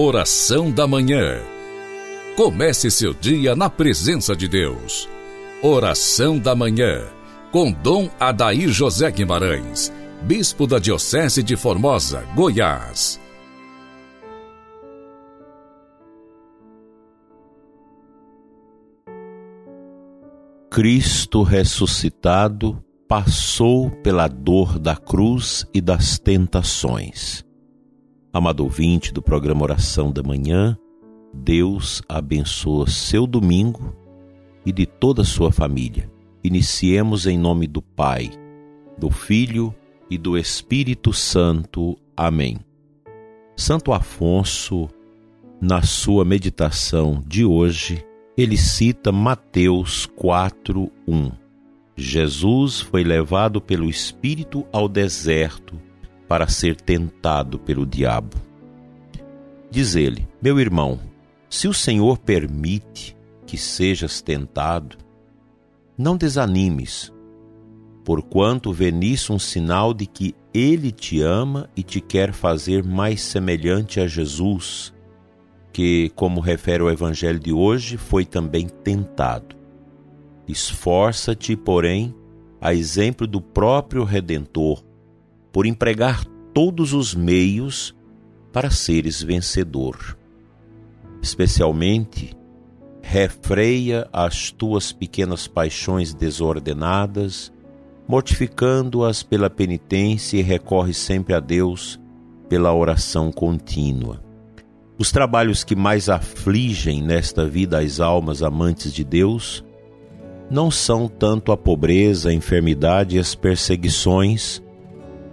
Oração da Manhã. Comece seu dia na presença de Deus. Oração da Manhã. Com Dom Adair José Guimarães, Bispo da Diocese de Formosa, Goiás. Cristo ressuscitado passou pela dor da cruz e das tentações Amado ouvinte do programa Oração da Manhã, Deus abençoa seu domingo e de toda a sua família. Iniciemos em nome do Pai, do Filho e do Espírito Santo. Amém. Santo Afonso, na sua meditação de hoje, ele cita Mateus 4:1. Jesus foi levado pelo Espírito ao deserto para ser tentado pelo diabo. Diz ele: Meu irmão, se o Senhor permite que sejas tentado, não desanimes, porquanto vê nisso um sinal de que ele te ama e te quer fazer mais semelhante a Jesus, que, como refere o Evangelho de hoje, foi também tentado. Esforça-te, porém, a exemplo do próprio Redentor, por empregar todos os meios para seres vencedor. Especialmente, refreia as tuas pequenas paixões desordenadas, mortificando-as pela penitência e recorre sempre a Deus pela oração contínua. Os trabalhos que mais afligem nesta vida as almas amantes de Deus não são tanto a pobreza, a enfermidade e as perseguições,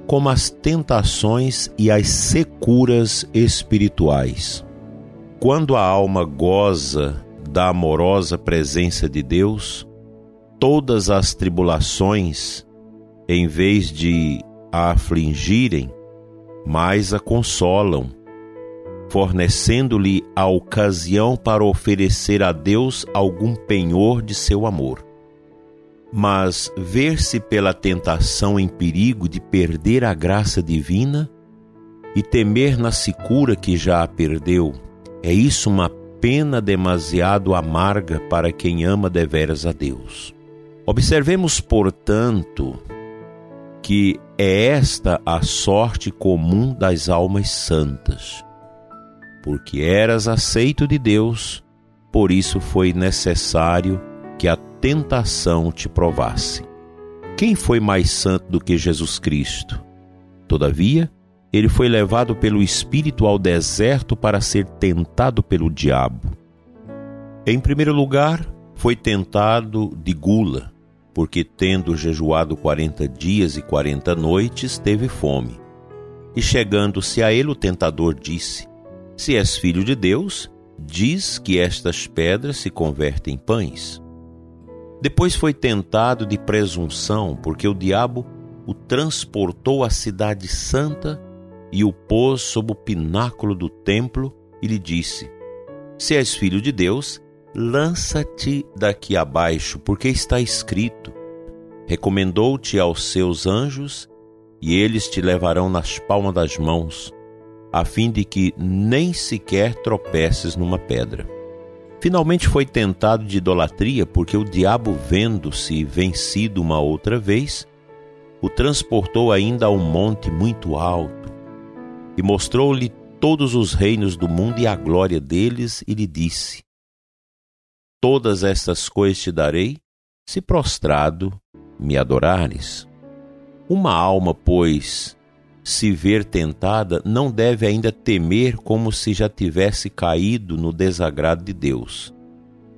como as tentações e as securas espirituais. Quando a alma goza da amorosa presença de Deus, todas as tribulações, em vez de a afligirem, mais a consolam, fornecendo-lhe a ocasião para oferecer a Deus algum penhor de seu amor mas ver-se pela tentação em perigo de perder a graça divina e temer na secura que já a perdeu, é isso uma pena demasiado amarga para quem ama deveras a Deus. Observemos, portanto, que é esta a sorte comum das almas santas. Porque eras aceito de Deus, por isso foi necessário que a tentação te provasse. Quem foi mais santo do que Jesus Cristo? Todavia, ele foi levado pelo Espírito ao deserto para ser tentado pelo diabo. Em primeiro lugar, foi tentado de gula, porque, tendo jejuado quarenta dias e quarenta noites, teve fome. E chegando-se a ele, o tentador disse: Se és filho de Deus, diz que estas pedras se convertem em pães. Depois foi tentado de presunção, porque o diabo o transportou à cidade santa e o pôs sob o pináculo do templo e lhe disse: Se és filho de Deus, lança-te daqui abaixo, porque está escrito: Recomendou-te aos seus anjos, e eles te levarão nas palmas das mãos, a fim de que nem sequer tropeces numa pedra. Finalmente foi tentado de idolatria, porque o diabo, vendo-se vencido uma outra vez, o transportou ainda a um monte muito alto e mostrou-lhe todos os reinos do mundo e a glória deles, e lhe disse: Todas estas coisas te darei, se prostrado me adorares. Uma alma, pois, se ver tentada, não deve ainda temer como se já tivesse caído no desagrado de Deus,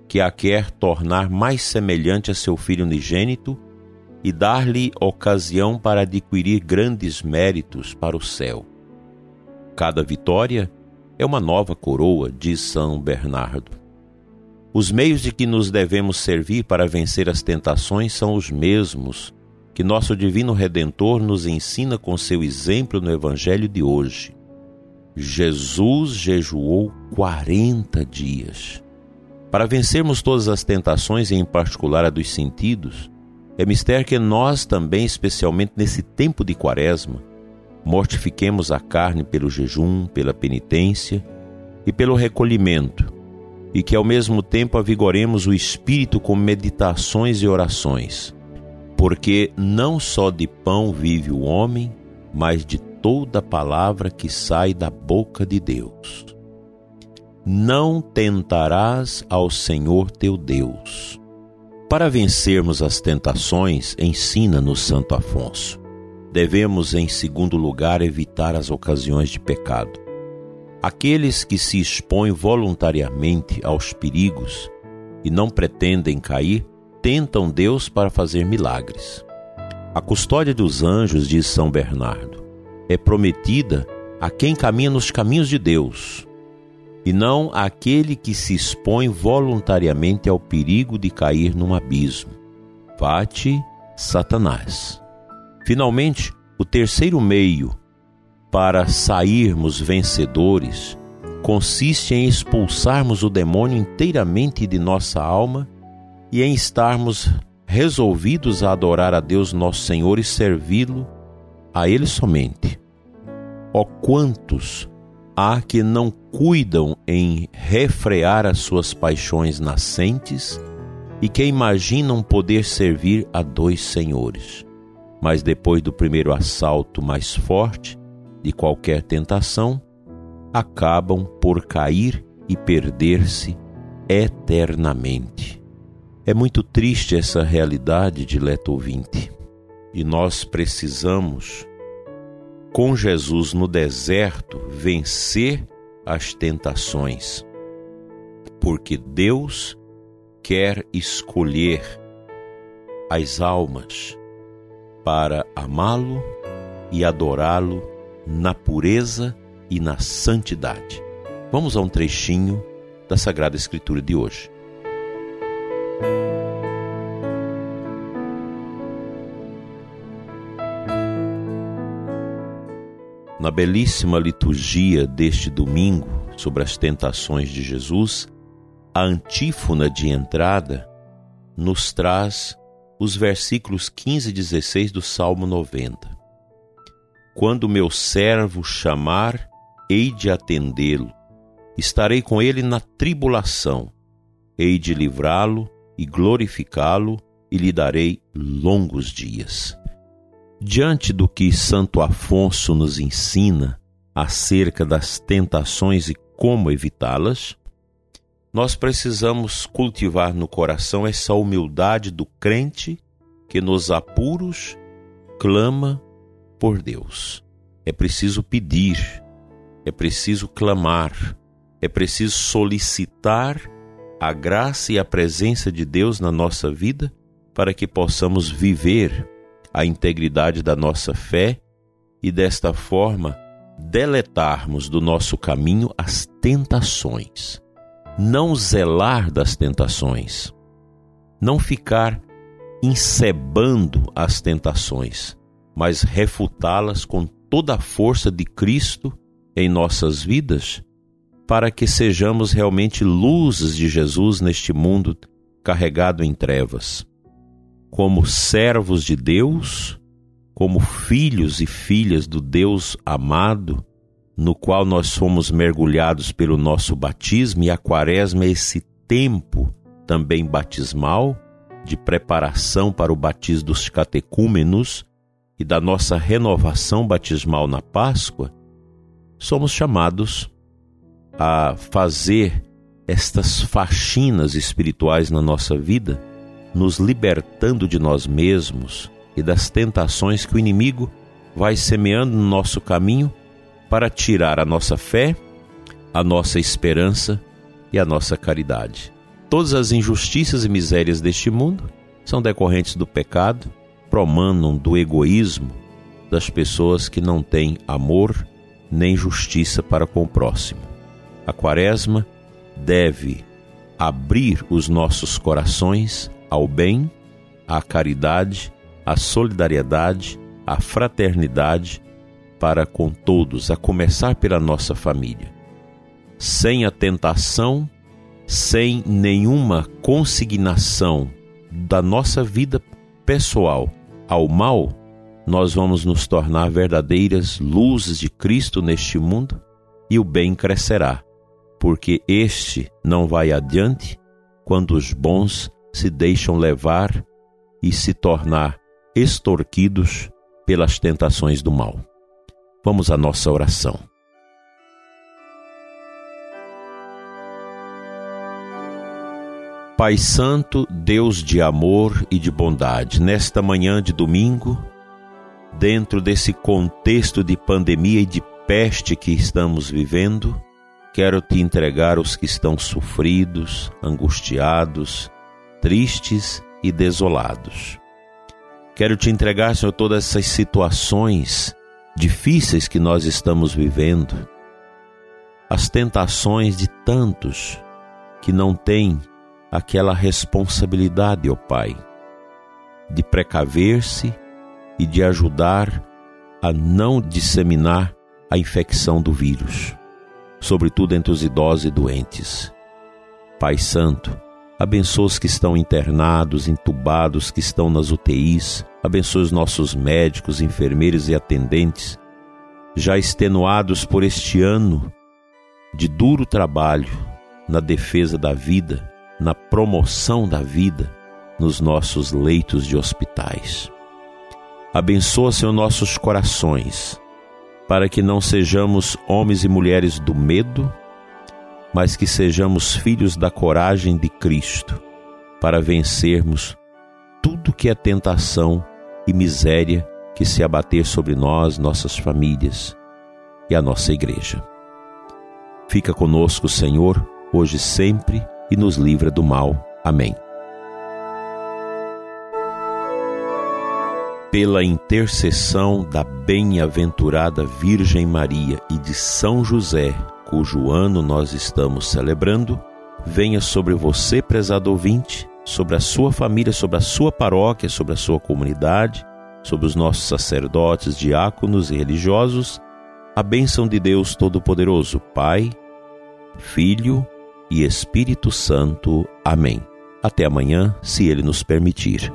que a quer tornar mais semelhante a seu filho unigênito e dar-lhe ocasião para adquirir grandes méritos para o céu. Cada vitória é uma nova coroa, diz São Bernardo. Os meios de que nos devemos servir para vencer as tentações são os mesmos que nosso Divino Redentor nos ensina com seu exemplo no Evangelho de hoje. Jesus jejuou 40 dias. Para vencermos todas as tentações, e em particular a dos sentidos, é mistério que nós também, especialmente nesse tempo de quaresma, mortifiquemos a carne pelo jejum, pela penitência e pelo recolhimento, e que ao mesmo tempo avigoremos o espírito com meditações e orações, porque não só de pão vive o homem, mas de toda palavra que sai da boca de Deus. Não tentarás ao Senhor teu Deus. Para vencermos as tentações, ensina-nos Santo Afonso. Devemos, em segundo lugar, evitar as ocasiões de pecado. Aqueles que se expõem voluntariamente aos perigos e não pretendem cair, tentam Deus para fazer milagres. A custódia dos anjos, diz São Bernardo, é prometida a quem caminha nos caminhos de Deus, e não àquele que se expõe voluntariamente ao perigo de cair num abismo. Vate Satanás. Finalmente, o terceiro meio para sairmos vencedores consiste em expulsarmos o demônio inteiramente de nossa alma e em estarmos resolvidos a adorar a Deus nosso Senhor e servi-lo a Ele somente. Ó quantos há que não cuidam em refrear as suas paixões nascentes e que imaginam poder servir a dois senhores mas depois do primeiro assalto mais forte de qualquer tentação, acabam por cair e perder-se eternamente. É muito triste essa realidade, dileto ouvinte, e nós precisamos, com Jesus no deserto, vencer as tentações, porque Deus quer escolher as almas para amá-lo e adorá-lo na pureza e na santidade. Vamos a um trechinho da Sagrada Escritura de hoje. Na belíssima liturgia deste domingo sobre as tentações de Jesus, a antífona de entrada nos traz os versículos 15 e 16 do Salmo 90. Quando meu servo chamar, hei de atendê-lo. Estarei com ele na tribulação. Hei de livrá-lo e glorificá-lo e lhe darei longos dias. Diante do que Santo Afonso nos ensina acerca das tentações e como evitá-las, nós precisamos cultivar no coração essa humildade do crente que nos apuros clama por Deus. É preciso pedir, é preciso clamar, é preciso solicitar a graça e a presença de Deus na nossa vida para que possamos viver a integridade da nossa fé e desta forma deletarmos do nosso caminho as tentações não zelar das tentações, não ficar encebando as tentações, mas refutá-las com toda a força de Cristo em nossas vidas, para que sejamos realmente luzes de Jesus neste mundo carregado em trevas. Como servos de Deus, como filhos e filhas do Deus amado, no qual nós fomos mergulhados pelo nosso batismo, e a quaresma é esse tempo também batismal, de preparação para o batismo dos catecúmenos e da nossa renovação batismal na Páscoa, somos chamados a fazer estas faxinas espirituais na nossa vida, nos libertando de nós mesmos e das tentações que o inimigo vai semeando no nosso caminho para tirar a nossa fé, a nossa esperança e a nossa caridade. Todas as injustiças e misérias deste mundo são decorrentes do pecado, promanam do egoísmo das pessoas que não têm amor nem justiça para com o próximo. A Quaresma deve abrir os nossos corações ao bem, à caridade, à solidariedade, à fraternidade para com todos, a começar pela nossa família. Sem a tentação, sem nenhuma consignação da nossa vida pessoal ao mal, nós vamos nos tornar verdadeiras luzes de Cristo neste mundo e o bem crescerá. porque este não vai adiante quando os bons se deixam levar e se tornar extorquidos pelas tentações do mal. Vamos à nossa oração. Pai Santo, Deus de amor e de bondade, nesta manhã de domingo, dentro desse contexto de pandemia e de peste que estamos vivendo, quero te entregar os que estão sofridos, angustiados, tristes e desolados. Quero te entregar, Senhor, todas essas situações difíceis que nós estamos vivendo, as tentações de tantos que não têm aquela responsabilidade, ó Pai, de precaver-se e de ajudar a não disseminar a infecção do vírus, sobretudo entre os idosos e doentes. Pai Santo, abençoa os que estão internados, entubados, que estão nas UTIs, abençoa os nossos médicos, enfermeiros e atendentes, já extenuados por este ano de duro trabalho na defesa da vida na promoção da vida nos nossos leitos de hospitais. Abençoa, Senhor, nossos corações, para que não sejamos homens e mulheres do medo, mas que sejamos filhos da coragem de Cristo, para vencermos tudo que é tentação e miséria que se abater sobre nós, nossas famílias e a nossa igreja. Fica conosco, Senhor, hoje e sempre e nos livra do mal. Amém. Pela intercessão da bem-aventurada Virgem Maria e de São José, cujo ano nós estamos celebrando, venha sobre você, prezado ouvinte, sobre a sua família, sobre a sua paróquia, sobre a sua comunidade, sobre os nossos sacerdotes, diáconos e religiosos, a bênção de Deus Todo-Poderoso, Pai, Filho e Espírito Santo. Amém. Até amanhã, se Ele nos permitir.